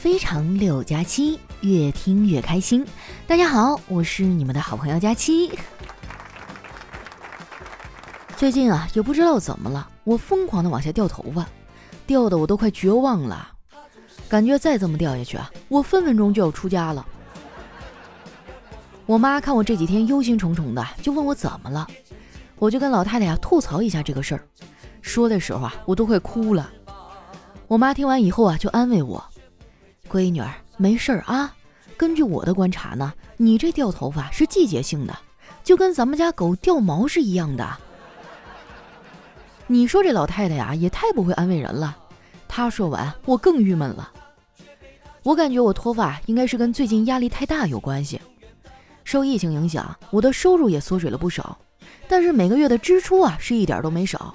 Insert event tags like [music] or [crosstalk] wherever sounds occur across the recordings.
非常六加七，越听越开心。大家好，我是你们的好朋友佳期。最近啊，也不知道怎么了，我疯狂的往下掉头发，掉的我都快绝望了，感觉再这么掉下去啊，我分分钟就要出家了。我妈看我这几天忧心忡忡的，就问我怎么了，我就跟老太太呀吐槽一下这个事儿，说的时候啊，我都快哭了。我妈听完以后啊，就安慰我。闺女儿，没事儿啊。根据我的观察呢，你这掉头发是季节性的，就跟咱们家狗掉毛是一样的。你说这老太太呀，也太不会安慰人了。她说完，我更郁闷了。我感觉我脱发应该是跟最近压力太大有关系。受疫情影响，我的收入也缩水了不少，但是每个月的支出啊，是一点都没少。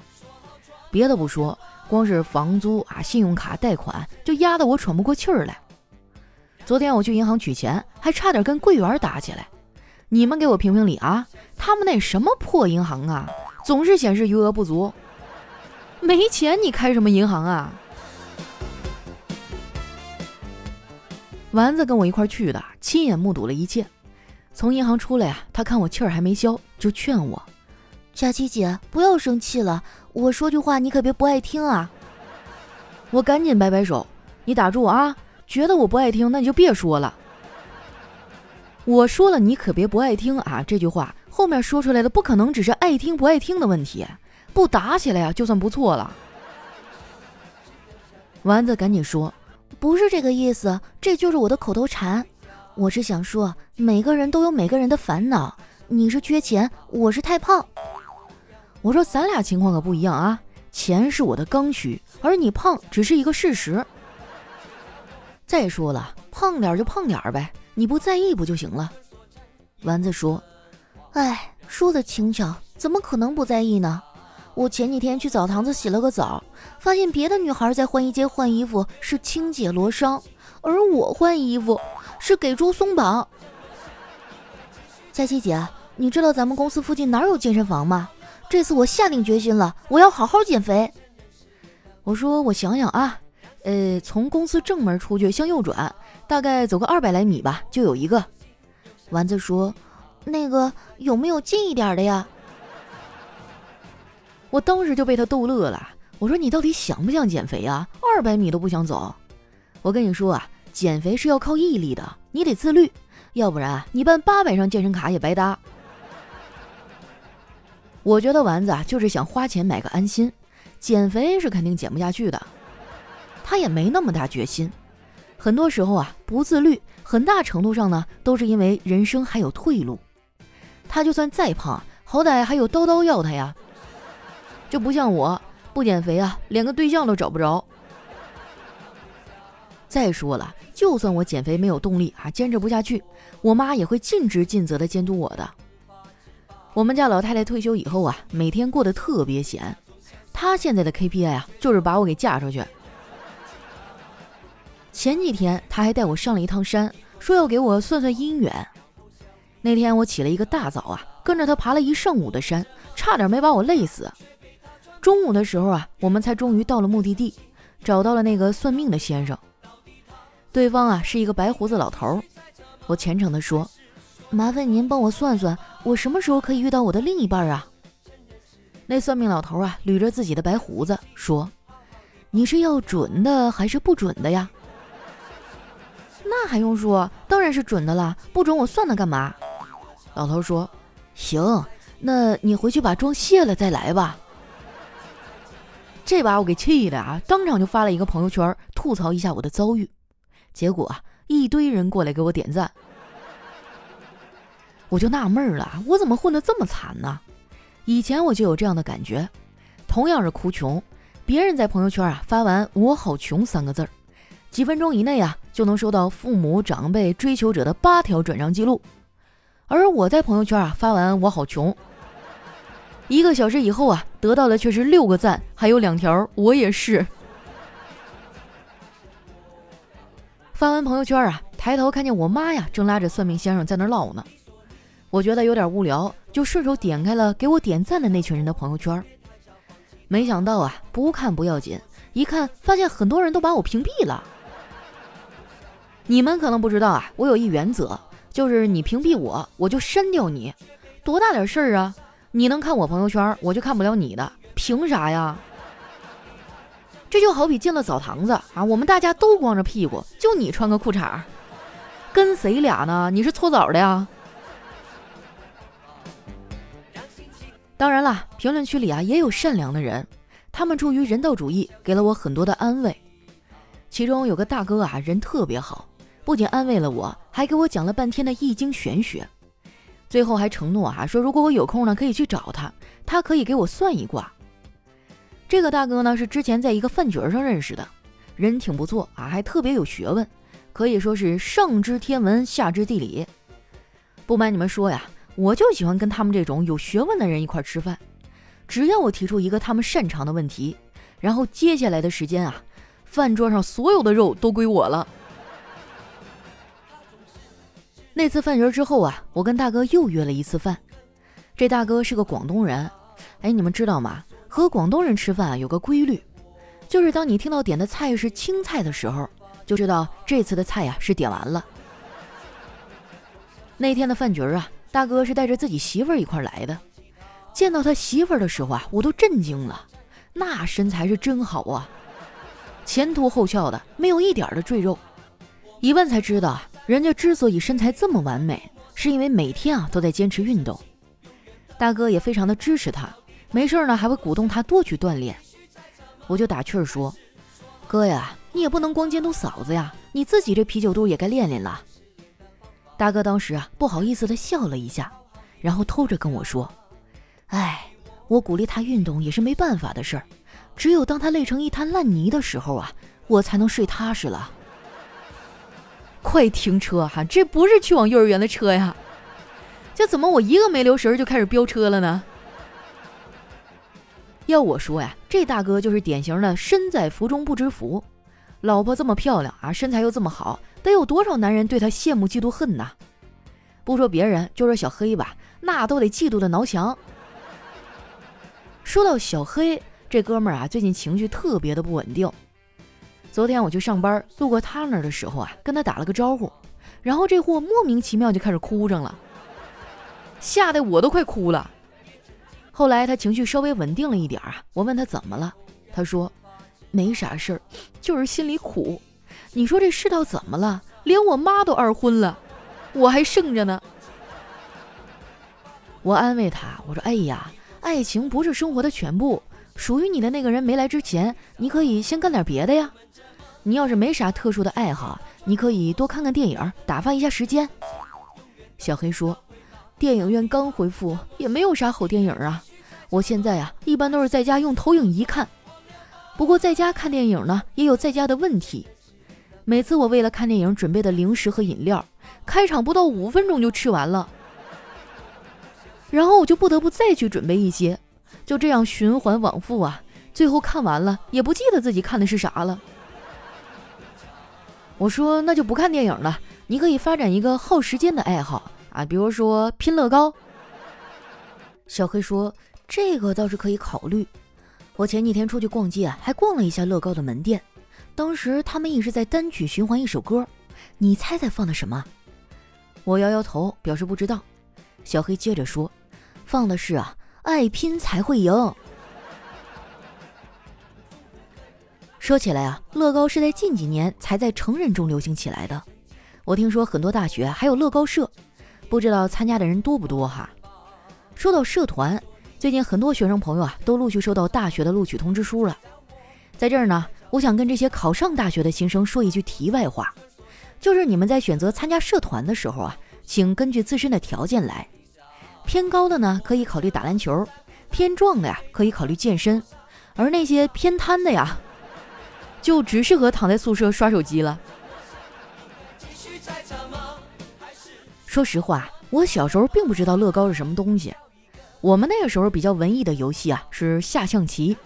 别的不说，光是房租啊、信用卡贷款，就压得我喘不过气儿来。昨天我去银行取钱，还差点跟柜员打起来。你们给我评评理啊！他们那什么破银行啊，总是显示余额不足。没钱你开什么银行啊？丸子跟我一块去的，亲眼目睹了一切。从银行出来啊，他看我气儿还没消，就劝我：“佳琪姐，不要生气了，我说句话你可别不爱听啊。”我赶紧摆摆手：“你打住啊！”觉得我不爱听，那你就别说了。我说了，你可别不爱听啊！这句话后面说出来的不可能只是爱听不爱听的问题，不打起来呀，就算不错了。丸子赶紧说：“不是这个意思，这就是我的口头禅。我是想说，每个人都有每个人的烦恼。你是缺钱，我是太胖。我说咱俩情况可不一样啊，钱是我的刚需，而你胖只是一个事实。”再说了，胖点就胖点呗，你不在意不就行了？丸子说：“哎，说的轻巧，怎么可能不在意呢？我前几天去澡堂子洗了个澡，发现别的女孩在换衣间换衣服是清洁罗裳，而我换衣服是给猪松绑。”佳琪姐，你知道咱们公司附近哪有健身房吗？这次我下定决心了，我要好好减肥。我说：“我想想啊。”呃，从公司正门出去向右转，大概走个二百来米吧，就有一个。丸子说：“那个有没有近一点的呀？”我当时就被他逗乐了。我说：“你到底想不想减肥啊？二百米都不想走。我跟你说啊，减肥是要靠毅力的，你得自律，要不然，你办八百张健身卡也白搭。”我觉得丸子啊，就是想花钱买个安心，减肥是肯定减不下去的。他也没那么大决心，很多时候啊，不自律，很大程度上呢，都是因为人生还有退路。他就算再胖，好歹还有叨叨要他呀，就不像我不减肥啊，连个对象都找不着。再说了，就算我减肥没有动力啊，坚持不下去，我妈也会尽职尽责的监督我的。我们家老太太退休以后啊，每天过得特别闲，她现在的 KPI 啊，就是把我给嫁出去。前几天他还带我上了一趟山，说要给我算算姻缘。那天我起了一个大早啊，跟着他爬了一上午的山，差点没把我累死。中午的时候啊，我们才终于到了目的地，找到了那个算命的先生。对方啊是一个白胡子老头。我虔诚地说：“麻烦您帮我算算，我什么时候可以遇到我的另一半啊？”那算命老头啊捋着自己的白胡子说：“你是要准的还是不准的呀？”那还用说，当然是准的啦，不准我算它干嘛？老头说：“行，那你回去把妆卸了再来吧。”这把我给气的啊，当场就发了一个朋友圈，吐槽一下我的遭遇。结果啊，一堆人过来给我点赞。我就纳闷了，我怎么混得这么惨呢？以前我就有这样的感觉，同样是哭穷，别人在朋友圈啊发完“我好穷”三个字儿。几分钟以内啊，就能收到父母、长辈、追求者的八条转账记录，而我在朋友圈啊发完“我好穷”，一个小时以后啊，得到的却是六个赞，还有两条“我也是”。发完朋友圈啊，抬头看见我妈呀，正拉着算命先生在那唠呢。我觉得有点无聊，就顺手点开了给我点赞的那群人的朋友圈。没想到啊，不看不要紧，一看发现很多人都把我屏蔽了。你们可能不知道啊，我有一原则，就是你屏蔽我，我就删掉你。多大点事儿啊？你能看我朋友圈，我就看不了你的，凭啥呀？这就好比进了澡堂子啊，我们大家都光着屁股，就你穿个裤衩，跟谁俩呢？你是搓澡的呀？当然了，评论区里啊也有善良的人，他们出于人道主义，给了我很多的安慰。其中有个大哥啊，人特别好，不仅安慰了我，还给我讲了半天的易经玄学。最后还承诺啊，说如果我有空呢，可以去找他，他可以给我算一卦。这个大哥呢是之前在一个饭局上认识的，人挺不错啊，还特别有学问，可以说是上知天文，下知地理。不瞒你们说呀，我就喜欢跟他们这种有学问的人一块吃饭。只要我提出一个他们擅长的问题，然后接下来的时间啊，饭桌上所有的肉都归我了。那次饭局之后啊，我跟大哥又约了一次饭。这大哥是个广东人，哎，你们知道吗？和广东人吃饭有个规律，就是当你听到点的菜是青菜的时候，就知道这次的菜呀是点完了。那天的饭局啊，大哥是带着自己媳妇一块来的。见到他媳妇的时候啊，我都震惊了，那身材是真好啊，前凸后翘的，没有一点的赘肉。一问才知道啊。人家之所以身材这么完美，是因为每天啊都在坚持运动。大哥也非常的支持他，没事呢还会鼓动他多去锻炼。我就打趣儿说：“哥呀，你也不能光监督嫂子呀，你自己这啤酒肚也该练练了。”大哥当时啊不好意思的笑了一下，然后偷着跟我说：“哎，我鼓励他运动也是没办法的事儿，只有当他累成一滩烂泥的时候啊，我才能睡踏实了。”快停车哈！这不是去往幼儿园的车呀！这怎么我一个没留神就开始飙车了呢？要我说呀，这大哥就是典型的身在福中不知福。老婆这么漂亮啊，身材又这么好，得有多少男人对他羡慕嫉妒恨呐？不说别人，就说小黑吧，那都得嫉妒的挠墙。说到小黑这哥们儿啊，最近情绪特别的不稳定。昨天我去上班，路过他那儿的时候啊，跟他打了个招呼，然后这货莫名其妙就开始哭上了，吓得我都快哭了。后来他情绪稍微稳定了一点啊，我问他怎么了，他说没啥事儿，就是心里苦。你说这世道怎么了？连我妈都二婚了，我还剩着呢。我安慰他，我说哎呀，爱情不是生活的全部，属于你的那个人没来之前，你可以先干点别的呀。你要是没啥特殊的爱好，你可以多看看电影，打发一下时间。小黑说：“电影院刚恢复，也没有啥好电影啊。我现在啊，一般都是在家用投影仪看。不过在家看电影呢，也有在家的问题。每次我为了看电影准备的零食和饮料，开场不到五分钟就吃完了，然后我就不得不再去准备一些，就这样循环往复啊。最后看完了，也不记得自己看的是啥了。”我说那就不看电影了，你可以发展一个耗时间的爱好啊，比如说拼乐高。小黑说这个倒是可以考虑。我前几天出去逛街啊，还逛了一下乐高的门店，当时他们一直在单曲循环一首歌，你猜猜放的什么？我摇摇头表示不知道。小黑接着说，放的是啊，爱拼才会赢。说起来啊，乐高是在近几年才在成人中流行起来的。我听说很多大学还有乐高社，不知道参加的人多不多哈。说到社团，最近很多学生朋友啊都陆续收到大学的录取通知书了。在这儿呢，我想跟这些考上大学的新生说一句题外话，就是你们在选择参加社团的时候啊，请根据自身的条件来。偏高的呢，可以考虑打篮球；偏壮的呀，可以考虑健身；而那些偏瘫的呀。就只适合躺在宿舍刷手机了。说实话，我小时候并不知道乐高是什么东西。我们那个时候比较文艺的游戏啊是下象棋。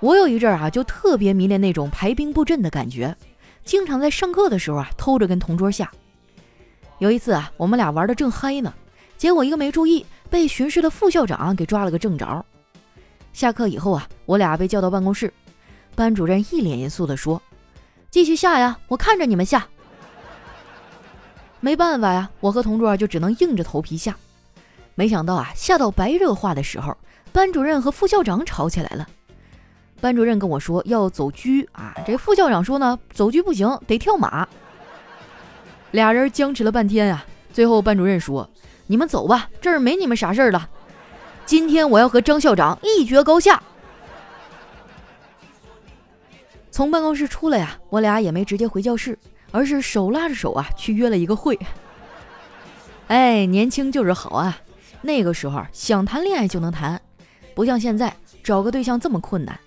我有一阵啊就特别迷恋那种排兵布阵的感觉，经常在上课的时候啊偷着跟同桌下。有一次啊，我们俩玩的正嗨呢，结果一个没注意，被巡视的副校长给抓了个正着。下课以后啊，我俩被叫到办公室。班主任一脸严肃地说：“继续下呀，我看着你们下。没办法呀，我和同桌就只能硬着头皮下。没想到啊，下到白热化的时候，班主任和副校长吵起来了。班主任跟我说要走狙啊，这副校长说呢，走狙不行，得跳马。俩人僵持了半天啊，最后班主任说：“你们走吧，这儿没你们啥事儿了。今天我要和张校长一决高下。”从办公室出来呀，我俩也没直接回教室，而是手拉着手啊去约了一个会。哎，年轻就是好啊，那个时候想谈恋爱就能谈，不像现在找个对象这么困难。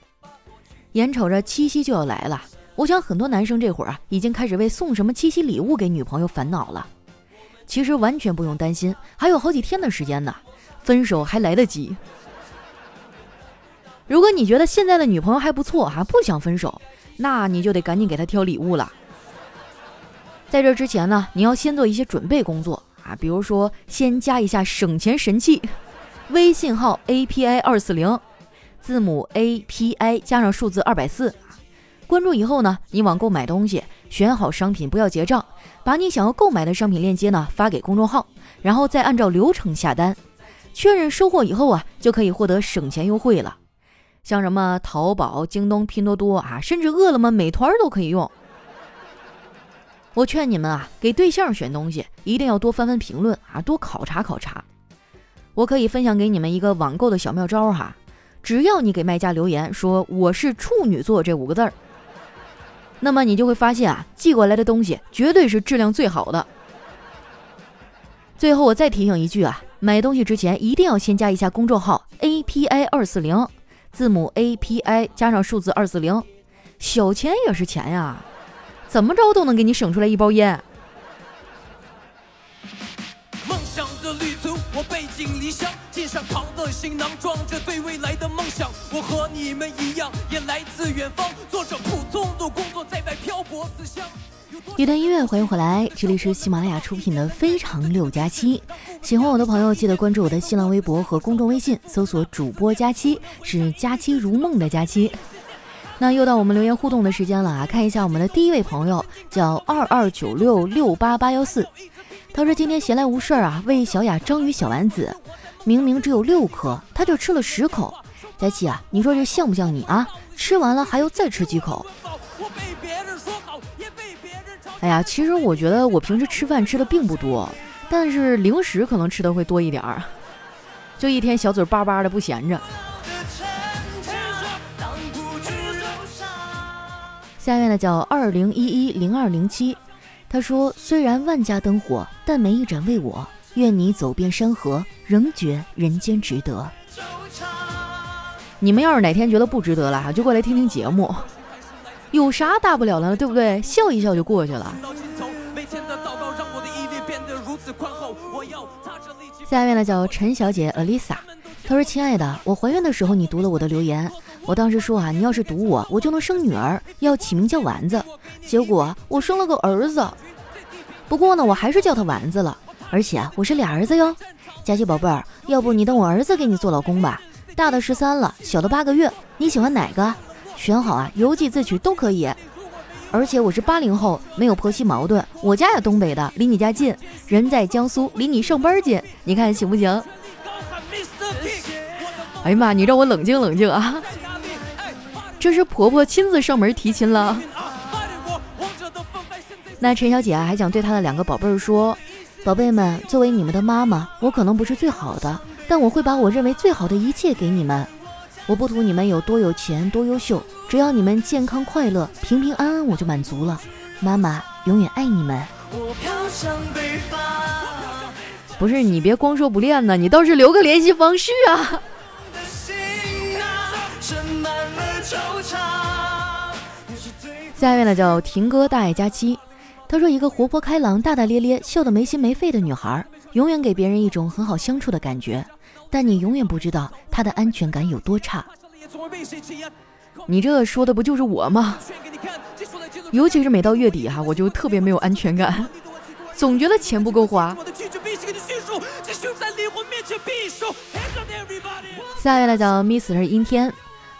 眼瞅着七夕就要来了，我想很多男生这会儿啊已经开始为送什么七夕礼物给女朋友烦恼了。其实完全不用担心，还有好几天的时间呢，分手还来得及。如果你觉得现在的女朋友还不错哈，不想分手，那你就得赶紧给她挑礼物了。在这之前呢，你要先做一些准备工作啊，比如说先加一下省钱神器，微信号 A P I 二四零。字母 A P I 加上数字二百四，关注以后呢，你网购买东西，选好商品不要结账，把你想要购买的商品链接呢发给公众号，然后再按照流程下单，确认收货以后啊，就可以获得省钱优惠了。像什么淘宝、京东、拼多多啊，甚至饿了么、美团都可以用。我劝你们啊，给对象选东西一定要多翻翻评论啊，多考察考察。我可以分享给你们一个网购的小妙招哈。只要你给卖家留言说我是处女座这五个字儿，那么你就会发现啊，寄过来的东西绝对是质量最好的。最后我再提醒一句啊，买东西之前一定要先加一下公众号 A P I 二四零，字母 A P I 加上数字二四零，小钱也是钱呀，怎么着都能给你省出来一包烟。梦想的旅途，我背井离乡，肩上扛的行囊，装着对未来的梦想。我和你们一样，也来自远方，做着普通的工作，在外漂泊思乡。一段音乐，欢迎回来，这里是喜马拉雅出品的《非常六加七》。喜欢我的朋友，记得关注我的新浪微博和公众微信，搜索主播佳期，是佳期如梦的佳期。那又到我们留言互动的时间了啊！看一下我们的第一位朋友，叫二二九六六八八幺四，他说今天闲来无事啊，喂小雅章鱼小丸子。明明只有六颗，他就吃了十口。佳琪啊，你说这像不像你啊？吃完了还要再吃几口？哎呀，其实我觉得我平时吃饭吃的并不多，但是零食可能吃的会多一点儿，就一天小嘴巴巴的不闲着。下面呢叫二零一一零二零七，他说虽然万家灯火，但没一盏为我。愿你走遍山河，仍觉人间值得。你们要是哪天觉得不值得了，就过来听听节目，有啥大不了的，对不对？笑一笑就过去了。下面呢叫陈小姐 Alisa，她说：“亲爱的，我怀孕的时候你读了我的留言，我当时说啊，你要是读我，我就能生女儿，要起名叫丸子。结果我生了个儿子，不过呢，我还是叫他丸子了。”而且啊，我是俩儿子哟，佳琪宝贝儿，要不你等我儿子给你做老公吧？大的十三了，小的八个月，你喜欢哪个？选好啊，邮寄自取都可以。而且我是八零后，没有婆媳矛盾，我家也东北的，离你家近，人在江苏，离你上班近，你看行不行？哎呀妈，你让我冷静冷静啊！这是婆婆亲自上门提亲了。那陈小姐啊，还想对她的两个宝贝儿说。宝贝们，作为你们的妈妈，我可能不是最好的，但我会把我认为最好的一切给你们。我不图你们有多有钱、多优秀，只要你们健康快乐、平平安安，我就满足了。妈妈永远爱你们。不是你别光说不练呢，你倒是留个联系方式啊。下面呢叫婷哥大爱佳期。他说：“一个活泼开朗、大大咧咧、笑得没心没肺的女孩，永远给别人一种很好相处的感觉。但你永远不知道她的安全感有多差。你这说的不就是我吗？尤其是每到月底哈，我就特别没有安全感，总觉得钱不够花。”下一位来讲 Miss 是阴天。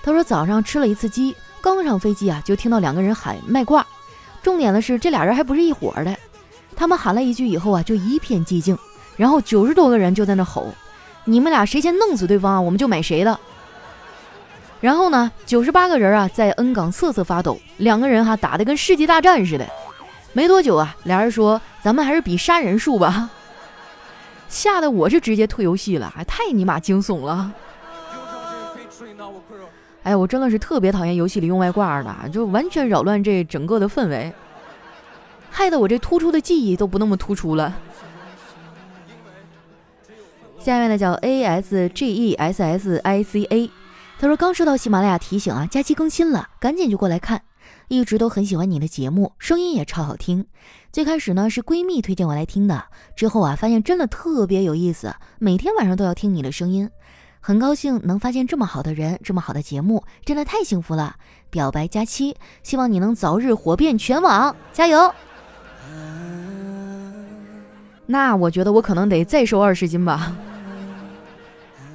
他说：“早上吃了一次鸡，刚上飞机啊，就听到两个人喊卖挂。”重点的是这俩人还不是一伙的。他们喊了一句以后啊，就一片寂静，然后九十多个人就在那吼：“你们俩谁先弄死对方啊，我们就买谁的。”然后呢，九十八个人啊在 N 港瑟瑟发抖，两个人哈打得跟世纪大战似的。没多久啊，俩人说：“咱们还是比杀人数吧。”吓得我是直接退游戏了，还太尼玛惊悚了。哎呀，我真的是特别讨厌游戏里用外挂的，就完全扰乱这整个的氛围，害得我这突出的记忆都不那么突出了。下面呢叫 A S G E S S I C A，他说刚收到喜马拉雅提醒啊，假期更新了，赶紧就过来看。一直都很喜欢你的节目，声音也超好听。最开始呢是闺蜜推荐我来听的，之后啊发现真的特别有意思，每天晚上都要听你的声音。很高兴能发现这么好的人，这么好的节目，真的太幸福了。表白佳期，希望你能早日火遍全网，加油！[laughs] 那我觉得我可能得再瘦二十斤吧，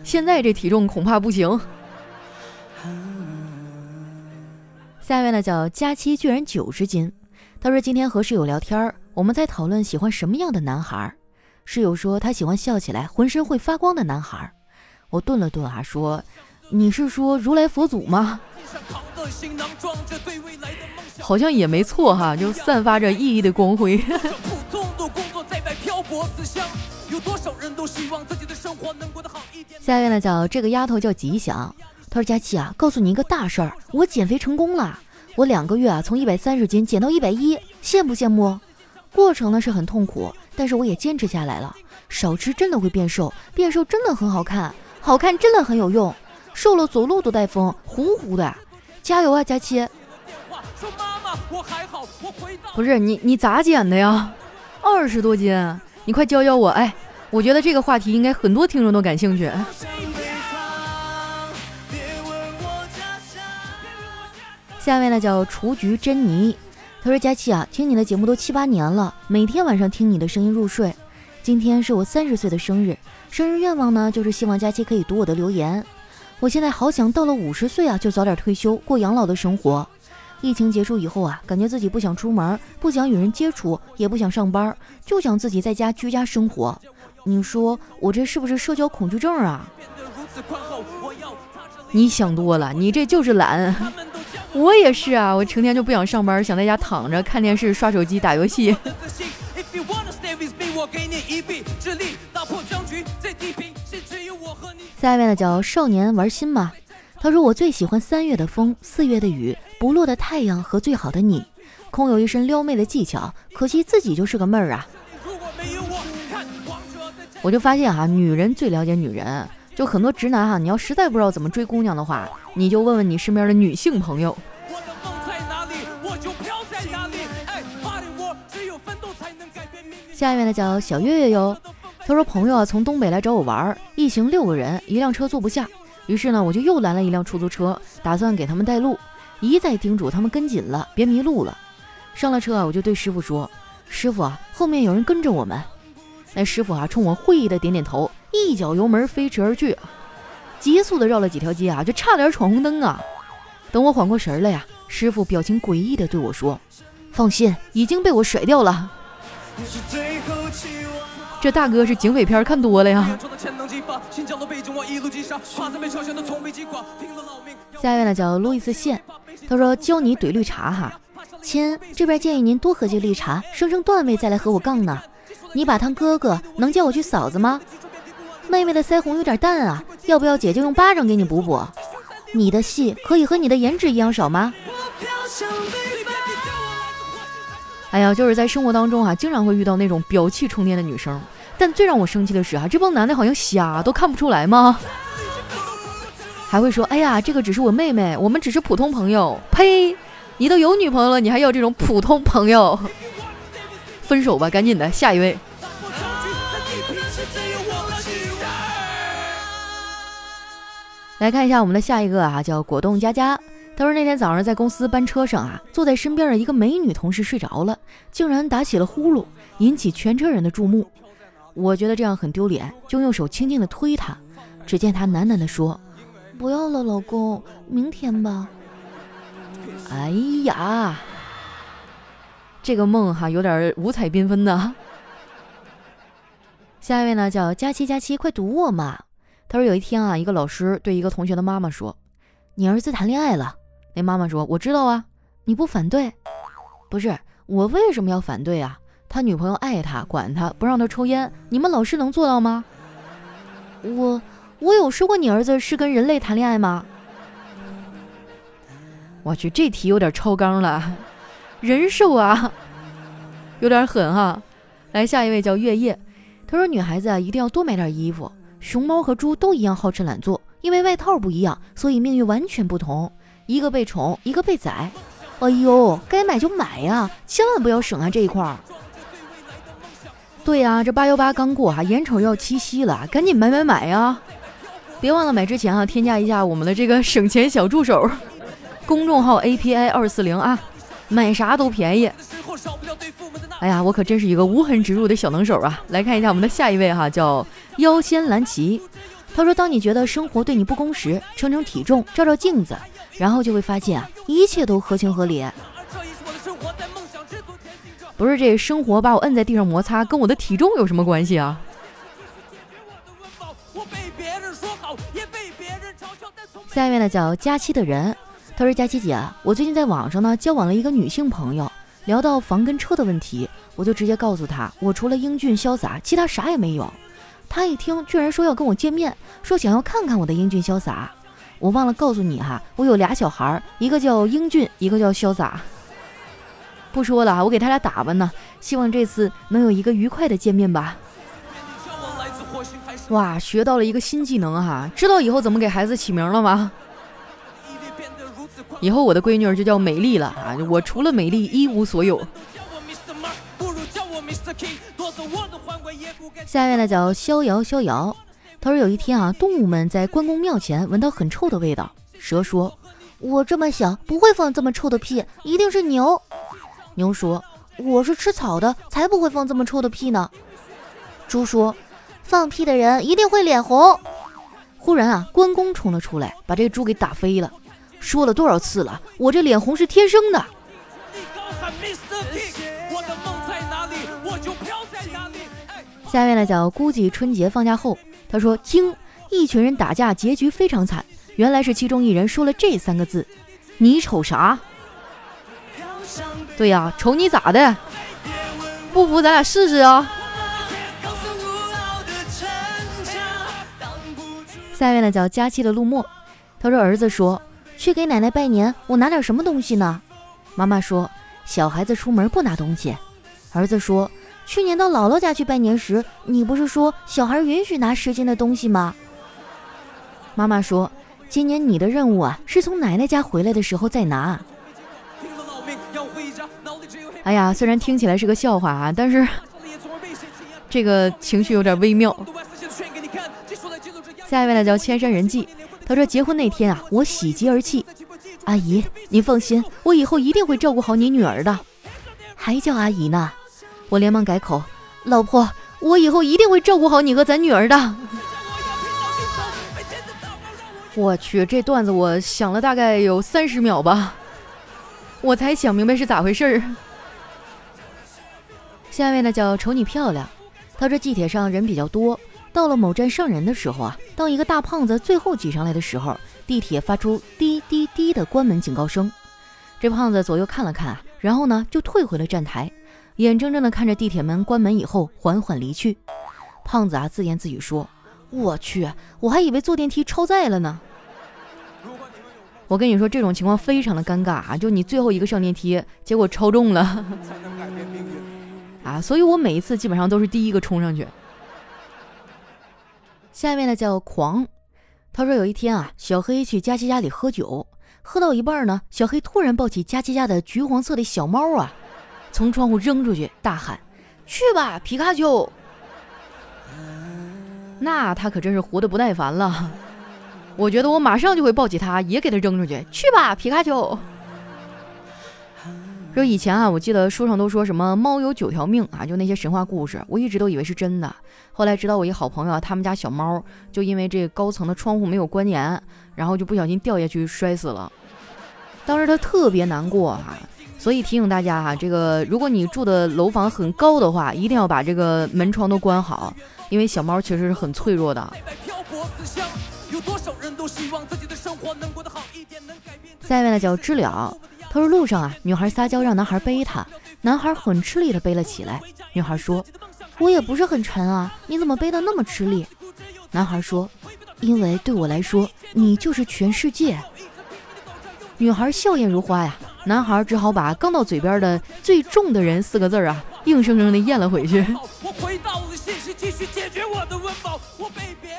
现在这体重恐怕不行。下一位呢叫佳期居然九十斤，他说今天和室友聊天，我们在讨论喜欢什么样的男孩。室友说他喜欢笑起来浑身会发光的男孩。我顿了顿啊，说你是说如来佛祖吗？好像也没错哈，就散发着熠熠的光辉。有多少人都希望自己下面呢叫这个丫头叫吉祥。她说：“佳琪啊，告诉你一个大事儿，我减肥成功了。我两个月啊，从一百三十斤减到一百一，羡不羡慕？过程呢是很痛苦，但是我也坚持下来了。少吃真的会变瘦，变瘦真的很好看，好看真的很有用。瘦了走路都带风，呼呼的。加油啊，佳琪！不是你，你咋减的呀？二十多斤，你快教教我。哎，我觉得这个话题应该很多听众都感兴趣。”下面呢叫雏菊珍妮，他说：“佳琪啊，听你的节目都七八年了，每天晚上听你的声音入睡。今天是我三十岁的生日，生日愿望呢就是希望佳琪可以读我的留言。我现在好想到了五十岁啊就早点退休过养老的生活。疫情结束以后啊，感觉自己不想出门，不想与人接触，也不想上班，就想自己在家居家生活。你说我这是不是社交恐惧症啊？你想多了，你这就是懒。[laughs] ”我也是啊，我成天就不想上班，想在家躺着看电视、刷手机、打游戏。下面的叫少年玩心嘛，他说我最喜欢三月的风、四月的雨、不落的太阳和最好的你。空有一身撩妹的技巧，可惜自己就是个妹儿啊。我就发现哈，女人最了解女人。就很多直男哈，你要实在不知道怎么追姑娘的话，你就问问你身边的女性朋友。下面的叫小月月哟，他说朋友啊从东北来找我玩，一行六个人，一辆车坐不下，于是呢我就又拦了一辆出租车，打算给他们带路，一再叮嘱他们跟紧了，别迷路了。上了车啊，我就对师傅说：“师傅啊，后面有人跟着我们。”那师傅啊冲我会意的点点头。一脚油门飞驰而去，急速的绕了几条街啊，就差点闯红灯啊！等我缓过神来呀，师傅表情诡异的对我说：“放心，已经被我甩掉了。”这大哥是警匪片看多了呀。下一位呢叫路易斯线，他说教你怼绿茶哈，亲，这边建议您多喝些绿茶，升升段位再来和我杠呢。你把汤哥哥能叫我去嫂子吗？妹妹的腮红有点淡啊，要不要姐姐用巴掌给你补补？你的戏可以和你的颜值一样少吗？哎呀，就是在生活当中啊，经常会遇到那种表气冲天的女生，但最让我生气的是啊，这帮男的好像瞎，都看不出来吗？还会说，哎呀，这个只是我妹妹，我们只是普通朋友。呸！你都有女朋友了，你还要这种普通朋友？分手吧，赶紧的，下一位。来看一下我们的下一个啊，叫果冻佳佳。他说那天早上在公司班车上啊，坐在身边的一个美女同事睡着了，竟然打起了呼噜，引起全车人的注目。我觉得这样很丢脸，就用手轻轻的推她。只见她喃喃的说：“不要了，老公，明天吧。”哎呀，这个梦哈有点五彩缤纷的。[laughs] 下一位呢叫佳期佳期，快读我嘛！他说有一天啊，一个老师对一个同学的妈妈说：“你儿子谈恋爱了。”那妈妈说：“我知道啊，你不反对？不是我为什么要反对啊？他女朋友爱他，管他，不让他抽烟，你们老师能做到吗？我我有说过你儿子是跟人类谈恋爱吗？我去，这题有点超纲了，人兽啊，[laughs] 有点狠哈。来，下一位叫月夜，他说女孩子啊一定要多买点衣服，熊猫和猪都一样好吃懒做，因为外套不一样，所以命运完全不同。一个被宠，一个被宰。哎呦，该买就买呀，千万不要省啊这一块儿。对呀，这八幺八刚过哈，眼瞅要七夕了，赶紧买买买呀！别忘了买之前啊，添加一下我们的这个省钱小助手，公众号 API 二四零啊，买啥都便宜。哎呀，我可真是一个无痕植入的小能手啊！来看一下我们的下一位哈，叫妖仙蓝旗。他说：“当你觉得生活对你不公时，称称体重，照照镜子。”然后就会发现啊，一切都合情合理。不是这生活把我摁在地上摩擦，跟我的体重有什么关系啊？下一位呢叫佳期的人，他说：“佳琪姐，我最近在网上呢交往了一个女性朋友，聊到房跟车的问题，我就直接告诉她，我除了英俊潇洒，其他啥也没有。她一听，居然说要跟我见面，说想要看看我的英俊潇洒。”我忘了告诉你哈，我有俩小孩，一个叫英俊，一个叫潇洒。不说了，我给他俩打扮呢，希望这次能有一个愉快的见面吧。哇，学到了一个新技能哈，知道以后怎么给孩子起名了吗？以后我的闺女儿就叫美丽了啊，我除了美丽一无所有。下面呢叫逍遥逍遥。他说：“有一天啊，动物们在关公庙前闻到很臭的味道。蛇说：‘我这么小，不会放这么臭的屁，一定是牛。’牛说：‘我是吃草的，才不会放这么臭的屁呢。’猪说：‘放屁的人一定会脸红。’忽然啊，关公冲了出来，把这个猪给打飞了。说了多少次了，我这脸红是天生的。下面呢，叫估计春节放假后。”他说：“惊！一群人打架，结局非常惨。原来是其中一人说了这三个字：‘你瞅啥？’对呀，瞅你咋的？不服咱俩试试啊！”下面呢叫佳期的陆墨，他说：“儿子说去给奶奶拜年，我拿点什么东西呢？”妈妈说：“小孩子出门不拿东西。”儿子说。去年到姥姥家去拜年时，你不是说小孩允许拿十斤的东西吗？妈妈说，今年你的任务啊，是从奶奶家回来的时候再拿。哎呀，虽然听起来是个笑话啊，但是这个情绪有点微妙。下一位呢叫千山人迹，他说结婚那天啊，我喜极而泣。阿姨，您放心，我以后一定会照顾好你女儿的。还叫阿姨呢？我连忙改口，老婆，我以后一定会照顾好你和咱女儿的。我去，这段子我想了大概有三十秒吧，我才想明白是咋回事儿。下一位呢叫瞅你漂亮，他说地铁上人比较多，到了某站上人的时候啊，当一个大胖子最后挤上来的时候，地铁发出滴滴滴的关门警告声。这胖子左右看了看，然后呢就退回了站台。眼睁睁地看着地铁门关门以后缓缓离去，胖子啊自言自语说：“我去，我还以为坐电梯超载了呢。”我跟你说，这种情况非常的尴尬啊！就你最后一个上电梯，结果超重了 [laughs] 啊！所以我每一次基本上都是第一个冲上去。下面呢叫狂，他说有一天啊，小黑去佳琪家里喝酒，喝到一半呢，小黑突然抱起佳琪家的橘黄色的小猫啊。从窗户扔出去，大喊：“去吧，皮卡丘！”那他可真是活得不耐烦了。我觉得我马上就会抱起他，也给他扔出去。去吧，皮卡丘！说以前啊，我记得书上都说什么猫有九条命啊，就那些神话故事，我一直都以为是真的。后来知道我一好朋友，他们家小猫就因为这高层的窗户没有关严，然后就不小心掉下去摔死了。当时他特别难过啊。所以提醒大家哈，这个如果你住的楼房很高的话，一定要把这个门窗都关好，因为小猫确实是很脆弱的。下一位呢叫知了，他说路上啊，女孩撒娇让男孩背她，男孩很吃力的背了起来。女孩说：“我也不是很沉啊，你怎么背的那么吃力？”男孩说：“因为对我来说，你就是全世界。”女孩笑靥如花呀，男孩只好把刚到嘴边的“最重的人”四个字啊，硬生生的咽了回去。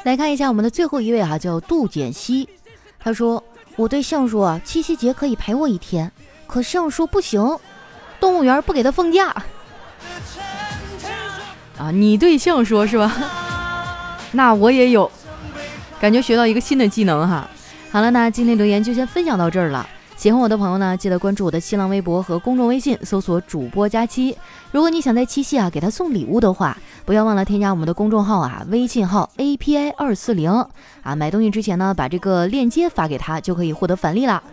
来看一下我们的最后一位哈，叫杜简熙，他说：“我对象说啊，七夕节可以陪我一天，可象说不行，动物园不给他放假。[laughs] ”啊，你对象说是吧？[laughs] 那我也有，感觉学到一个新的技能哈。好了，那今天留言就先分享到这儿了。喜欢我的朋友呢，记得关注我的新浪微博和公众微信，搜索主播佳期。如果你想在七夕啊给他送礼物的话，不要忘了添加我们的公众号啊，微信号 A P I 二四零啊。买东西之前呢，把这个链接发给他，就可以获得返利了。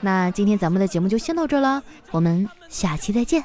那今天咱们的节目就先到这了，我们下期再见。